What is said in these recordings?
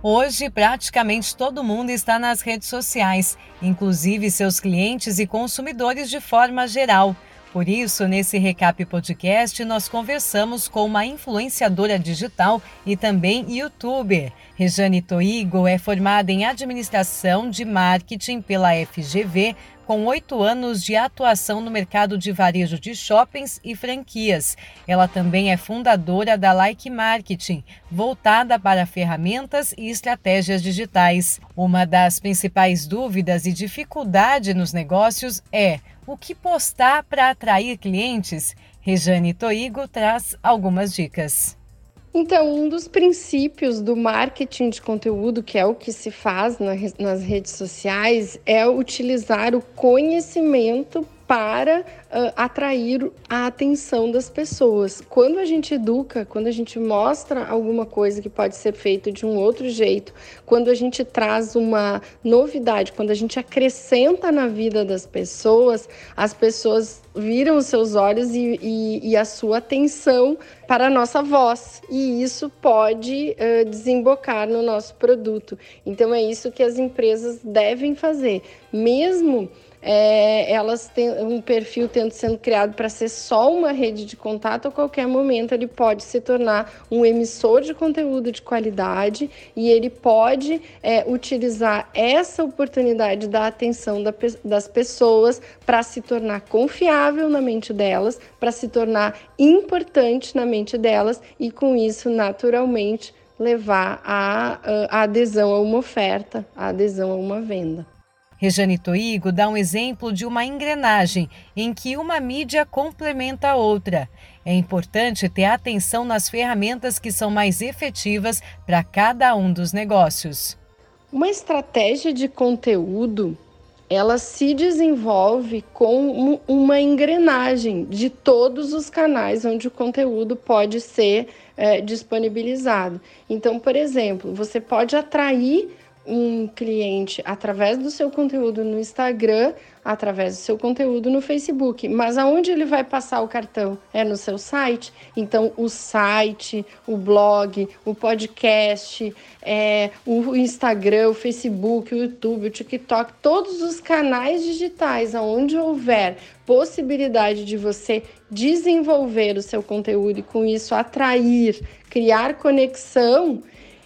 Hoje, praticamente todo mundo está nas redes sociais, inclusive seus clientes e consumidores de forma geral. Por isso, nesse Recap Podcast, nós conversamos com uma influenciadora digital e também youtuber. Rejane Toigo é formada em administração de marketing pela FGV, com oito anos de atuação no mercado de varejo de shoppings e franquias. Ela também é fundadora da Like Marketing, voltada para ferramentas e estratégias digitais. Uma das principais dúvidas e dificuldade nos negócios é o que postar para atrair clientes? Rejane Toigo traz algumas dicas. Então, um dos princípios do marketing de conteúdo, que é o que se faz nas redes sociais, é utilizar o conhecimento para uh, atrair a atenção das pessoas. Quando a gente educa, quando a gente mostra alguma coisa que pode ser feito de um outro jeito, quando a gente traz uma novidade, quando a gente acrescenta na vida das pessoas, as pessoas viram os seus olhos e, e, e a sua atenção para a nossa voz. E isso pode uh, desembocar no nosso produto. Então, é isso que as empresas devem fazer. Mesmo é, elas têm um perfil tendo sendo criado para ser só uma rede de contato, a qualquer momento ele pode se tornar um emissor de conteúdo de qualidade e ele pode é, utilizar essa oportunidade da atenção da, das pessoas para se tornar confiável na mente delas, para se tornar importante na mente delas e com isso, naturalmente, levar a, a adesão a uma oferta, a adesão a uma venda. Rejane Toigo dá um exemplo de uma engrenagem em que uma mídia complementa a outra. É importante ter atenção nas ferramentas que são mais efetivas para cada um dos negócios. Uma estratégia de conteúdo ela se desenvolve com uma engrenagem de todos os canais onde o conteúdo pode ser é, disponibilizado. Então, por exemplo, você pode atrair um cliente através do seu conteúdo no Instagram, através do seu conteúdo no Facebook. Mas aonde ele vai passar o cartão? É no seu site? Então, o site, o blog, o podcast, é, o Instagram, o Facebook, o YouTube, o TikTok, todos os canais digitais aonde houver possibilidade de você desenvolver o seu conteúdo e com isso atrair, criar conexão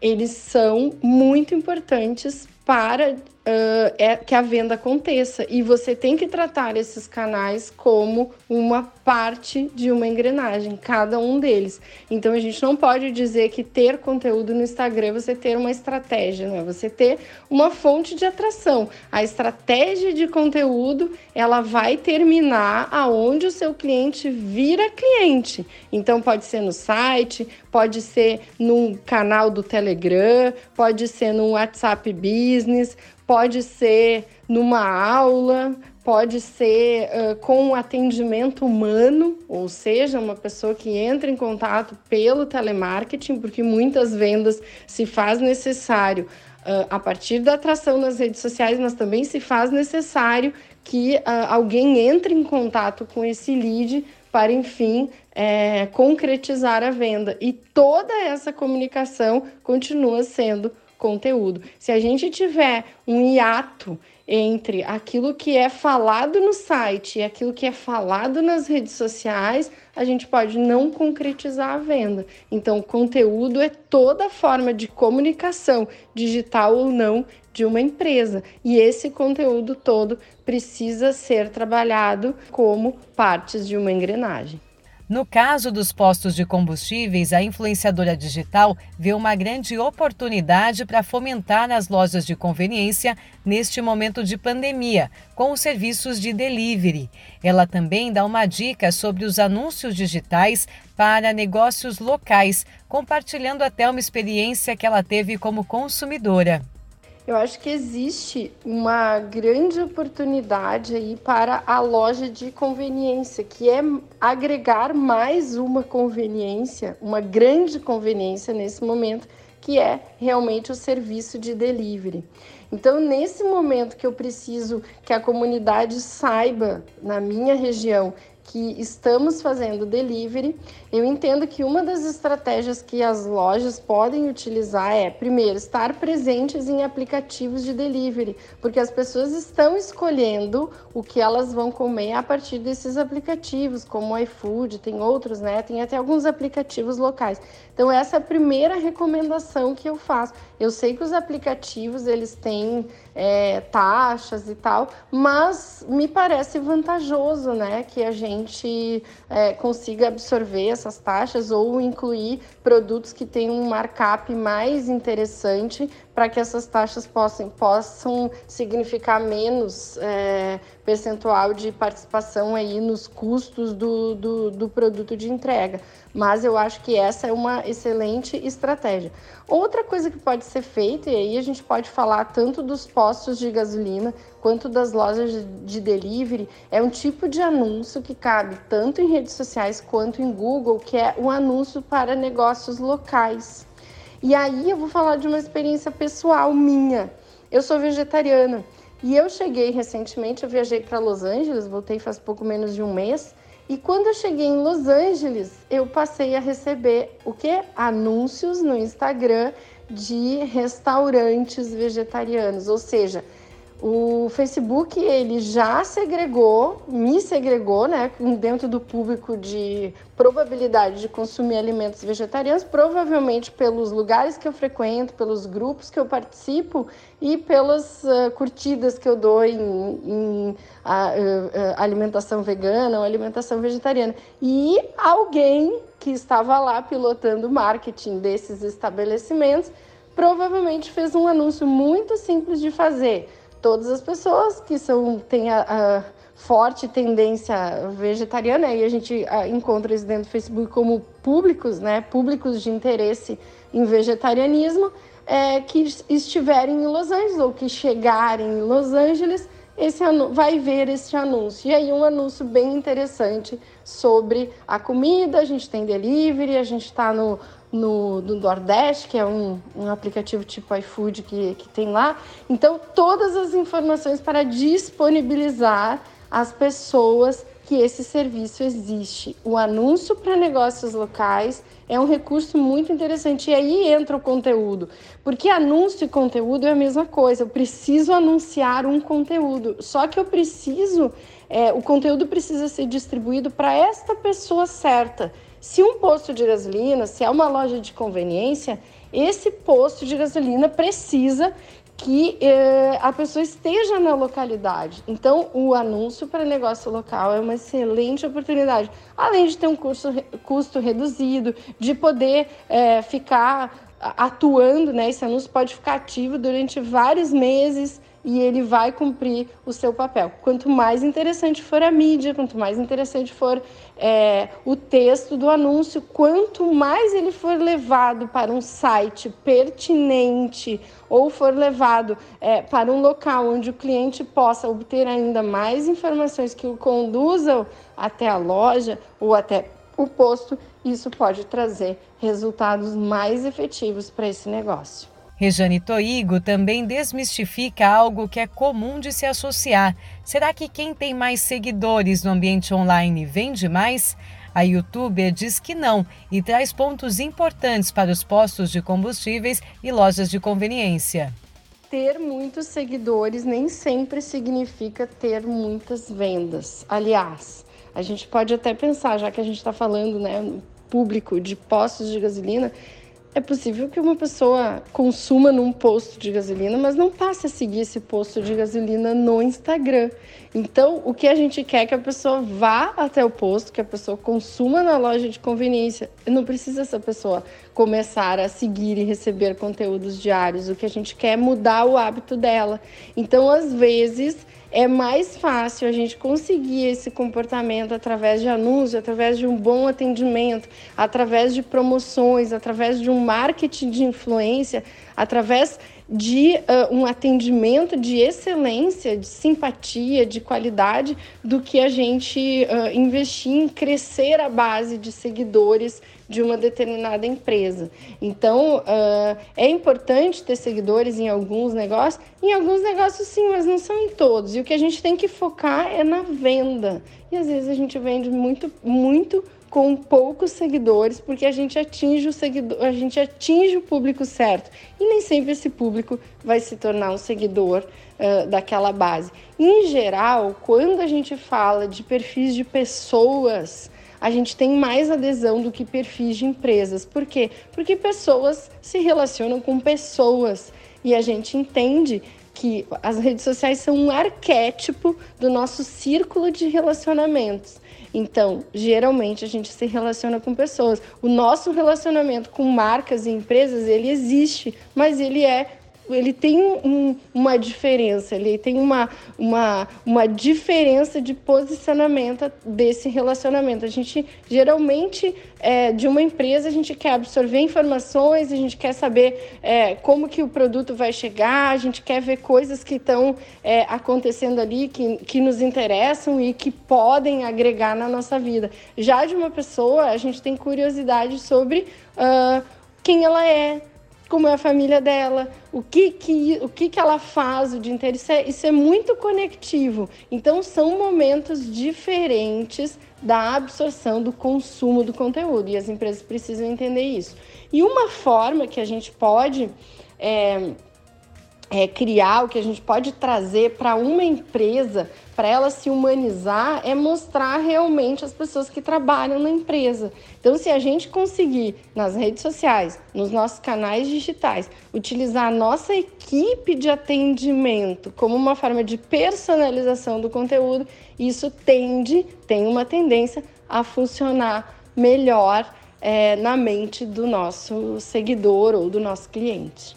eles são muito importantes para uh, é, que a venda aconteça. E você tem que tratar esses canais como uma parte de uma engrenagem, cada um deles. Então a gente não pode dizer que ter conteúdo no Instagram é você ter uma estratégia, não é você ter uma fonte de atração. A estratégia de conteúdo, ela vai terminar aonde o seu cliente vira cliente. Então pode ser no site, pode ser num canal do Telegram, pode ser no WhatsApp Business, pode ser numa aula, pode ser uh, com um atendimento humano, ou seja, uma pessoa que entra em contato pelo telemarketing, porque muitas vendas se faz necessário uh, a partir da atração nas redes sociais, mas também se faz necessário que uh, alguém entre em contato com esse lead para, enfim, é, concretizar a venda. E toda essa comunicação continua sendo conteúdo. Se a gente tiver um hiato entre aquilo que é falado no site e aquilo que é falado nas redes sociais, a gente pode não concretizar a venda. Então, conteúdo é toda forma de comunicação, digital ou não, de uma empresa. E esse conteúdo todo precisa ser trabalhado como partes de uma engrenagem. No caso dos postos de combustíveis, a influenciadora digital vê uma grande oportunidade para fomentar as lojas de conveniência neste momento de pandemia, com os serviços de delivery. Ela também dá uma dica sobre os anúncios digitais para negócios locais, compartilhando até uma experiência que ela teve como consumidora. Eu acho que existe uma grande oportunidade aí para a loja de conveniência, que é agregar mais uma conveniência, uma grande conveniência nesse momento, que é realmente o serviço de delivery. Então, nesse momento que eu preciso que a comunidade saiba, na minha região, que estamos fazendo delivery, eu entendo que uma das estratégias que as lojas podem utilizar é, primeiro, estar presentes em aplicativos de delivery, porque as pessoas estão escolhendo o que elas vão comer a partir desses aplicativos, como o iFood, tem outros, né? Tem até alguns aplicativos locais. Então essa é a primeira recomendação que eu faço. Eu sei que os aplicativos eles têm é, taxas e tal, mas me parece vantajoso, né, que a gente é, consiga absorver essas taxas ou incluir produtos que têm um markup mais interessante para que essas taxas possam, possam significar menos é, percentual de participação aí nos custos do, do, do, produto de entrega. Mas eu acho que essa é uma excelente estratégia. Outra coisa que pode ser feita, e aí a gente pode falar tanto dos postos de gasolina quanto das lojas de delivery, é um tipo de anúncio que cabe tanto em redes sociais quanto em Google, que é um anúncio para negócios locais. E aí eu vou falar de uma experiência pessoal minha. Eu sou vegetariana e eu cheguei recentemente, eu viajei para Los Angeles, voltei faz pouco menos de um mês. E quando eu cheguei em Los Angeles, eu passei a receber o que? Anúncios no Instagram de restaurantes vegetarianos, ou seja, o Facebook ele já segregou, me segregou, né, dentro do público de probabilidade de consumir alimentos vegetarianos, provavelmente pelos lugares que eu frequento, pelos grupos que eu participo e pelas uh, curtidas que eu dou em, em uh, uh, alimentação vegana ou alimentação vegetariana. E alguém que estava lá pilotando o marketing desses estabelecimentos provavelmente fez um anúncio muito simples de fazer todas as pessoas que são têm a, a forte tendência vegetariana e a gente a, encontra isso dentro do Facebook como públicos, né, públicos de interesse em vegetarianismo, é, que estiverem em Los Angeles ou que chegarem em Los Angeles, esse vai ver esse anúncio. E aí um anúncio bem interessante sobre a comida, a gente tem delivery, a gente está no no, no Nordeste, que é um, um aplicativo tipo iFood que, que tem lá. Então, todas as informações para disponibilizar às pessoas que esse serviço existe. O anúncio para negócios locais é um recurso muito interessante. E aí entra o conteúdo, porque anúncio e conteúdo é a mesma coisa. Eu preciso anunciar um conteúdo, só que eu preciso, é, o conteúdo precisa ser distribuído para esta pessoa certa. Se um posto de gasolina, se é uma loja de conveniência, esse posto de gasolina precisa que eh, a pessoa esteja na localidade. Então, o anúncio para negócio local é uma excelente oportunidade, além de ter um custo, custo reduzido, de poder eh, ficar atuando, né? Esse anúncio pode ficar ativo durante vários meses e ele vai cumprir o seu papel. Quanto mais interessante for a mídia, quanto mais interessante for é, o texto do anúncio, quanto mais ele for levado para um site pertinente ou for levado é, para um local onde o cliente possa obter ainda mais informações que o conduzam até a loja ou até o posto, isso pode trazer resultados mais efetivos para esse negócio. Rejane Toigo também desmistifica algo que é comum de se associar. Será que quem tem mais seguidores no ambiente online vende mais? A youtuber diz que não e traz pontos importantes para os postos de combustíveis e lojas de conveniência. Ter muitos seguidores nem sempre significa ter muitas vendas. Aliás, a gente pode até pensar, já que a gente está falando, né, público de postos de gasolina, é possível que uma pessoa consuma num posto de gasolina, mas não passe a seguir esse posto de gasolina no Instagram. Então, o que a gente quer é que a pessoa vá até o posto, que a pessoa consuma na loja de conveniência. Não precisa essa pessoa começar a seguir e receber conteúdos diários. O que a gente quer é mudar o hábito dela. Então, às vezes, é mais fácil a gente conseguir esse comportamento através de anúncios, através de um bom atendimento, através de promoções, através de um marketing de influência, através de uh, um atendimento de excelência, de simpatia, de qualidade, do que a gente uh, investir em crescer a base de seguidores de uma determinada empresa. Então, uh, é importante ter seguidores em alguns negócios, em alguns negócios sim, mas não são em todos. E o que a gente tem que focar é na venda. E às vezes a gente vende muito, muito com poucos seguidores, porque a gente atinge o seguidor, a gente atinge o público certo. E nem sempre esse público vai se tornar um seguidor uh, daquela base. Em geral, quando a gente fala de perfis de pessoas, a gente tem mais adesão do que perfis de empresas. Por quê? Porque pessoas se relacionam com pessoas e a gente entende que as redes sociais são um arquétipo do nosso círculo de relacionamentos. Então, geralmente a gente se relaciona com pessoas. O nosso relacionamento com marcas e empresas, ele existe, mas ele é ele tem um, uma diferença, ele tem uma, uma, uma diferença de posicionamento desse relacionamento. A gente geralmente é, de uma empresa a gente quer absorver informações, a gente quer saber é, como que o produto vai chegar, a gente quer ver coisas que estão é, acontecendo ali que, que nos interessam e que podem agregar na nossa vida. Já de uma pessoa a gente tem curiosidade sobre uh, quem ela é como é a família dela, o que, que, o que, que ela faz o dia inteiro. Isso é, isso é muito conectivo. Então, são momentos diferentes da absorção, do consumo do conteúdo. E as empresas precisam entender isso. E uma forma que a gente pode é, é, criar, o que a gente pode trazer para uma empresa, para ela se humanizar, é mostrar realmente as pessoas que trabalham na empresa. Então, se a gente conseguir nas redes sociais, nos nossos canais digitais, utilizar a nossa equipe de atendimento como uma forma de personalização do conteúdo, isso tende, tem uma tendência a funcionar melhor é, na mente do nosso seguidor ou do nosso cliente.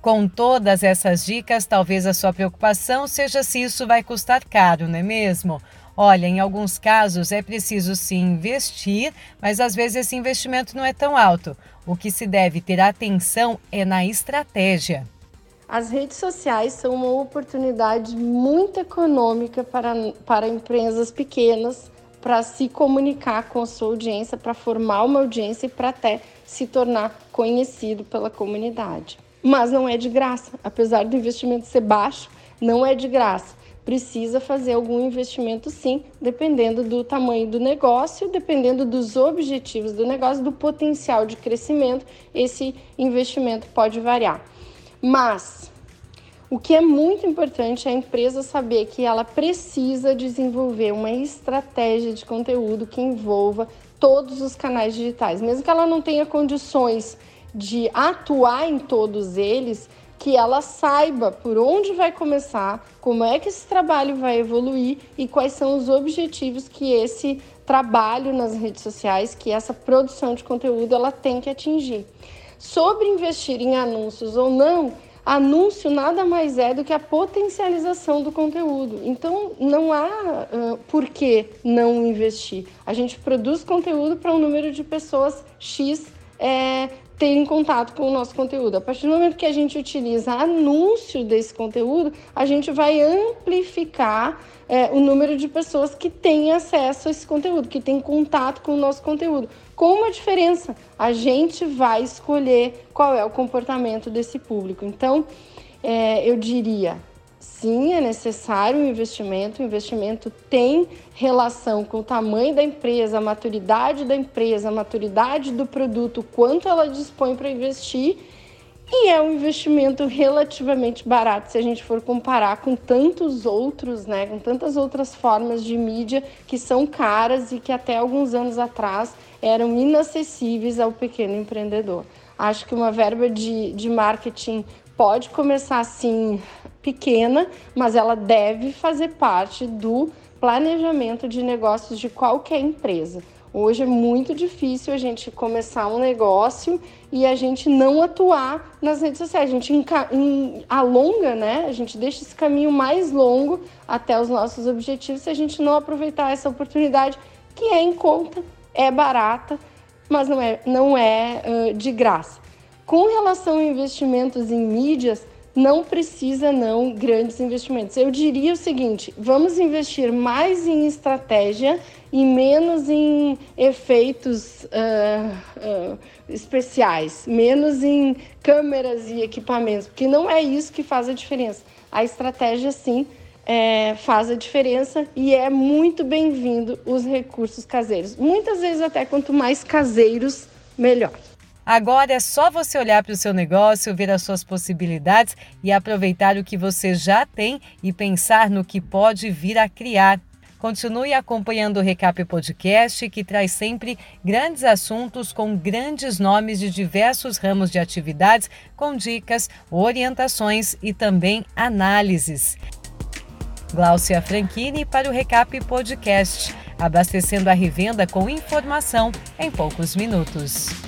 Com todas essas dicas, talvez a sua preocupação seja se isso vai custar caro, não é mesmo? Olha, em alguns casos é preciso sim investir, mas às vezes esse investimento não é tão alto. O que se deve ter atenção é na estratégia. As redes sociais são uma oportunidade muito econômica para, para empresas pequenas para se comunicar com a sua audiência, para formar uma audiência e para até se tornar conhecido pela comunidade mas não é de graça. Apesar do investimento ser baixo, não é de graça. Precisa fazer algum investimento sim, dependendo do tamanho do negócio, dependendo dos objetivos do negócio, do potencial de crescimento, esse investimento pode variar. Mas o que é muito importante é a empresa saber que ela precisa desenvolver uma estratégia de conteúdo que envolva todos os canais digitais, mesmo que ela não tenha condições de atuar em todos eles, que ela saiba por onde vai começar, como é que esse trabalho vai evoluir e quais são os objetivos que esse trabalho nas redes sociais, que essa produção de conteúdo ela tem que atingir. Sobre investir em anúncios ou não, anúncio nada mais é do que a potencialização do conteúdo. Então, não há uh, por que não investir. A gente produz conteúdo para um número de pessoas X é, terem contato com o nosso conteúdo. A partir do momento que a gente utiliza anúncio desse conteúdo, a gente vai amplificar é, o número de pessoas que têm acesso a esse conteúdo, que têm contato com o nosso conteúdo. Com uma diferença, a gente vai escolher qual é o comportamento desse público. Então, é, eu diria, Sim, é necessário um investimento. O investimento tem relação com o tamanho da empresa, a maturidade da empresa, a maturidade do produto, quanto ela dispõe para investir. E é um investimento relativamente barato se a gente for comparar com tantos outros, né, com tantas outras formas de mídia que são caras e que até alguns anos atrás eram inacessíveis ao pequeno empreendedor. Acho que uma verba de, de marketing pode começar assim pequena, mas ela deve fazer parte do planejamento de negócios de qualquer empresa. Hoje é muito difícil a gente começar um negócio e a gente não atuar nas redes sociais. A gente alonga, né? A gente deixa esse caminho mais longo até os nossos objetivos se a gente não aproveitar essa oportunidade que é em conta, é barata, mas não é, não é uh, de graça. Com relação a investimentos em mídias, não precisa não grandes investimentos. Eu diria o seguinte: vamos investir mais em estratégia e menos em efeitos uh, uh, especiais, menos em câmeras e equipamentos, porque não é isso que faz a diferença. A estratégia sim é, faz a diferença e é muito bem-vindo os recursos caseiros. Muitas vezes até quanto mais caseiros, melhor. Agora é só você olhar para o seu negócio, ver as suas possibilidades e aproveitar o que você já tem e pensar no que pode vir a criar. Continue acompanhando o Recap Podcast, que traz sempre grandes assuntos com grandes nomes de diversos ramos de atividades, com dicas, orientações e também análises. Gláucia Franchini para o Recap Podcast, abastecendo a revenda com informação em poucos minutos.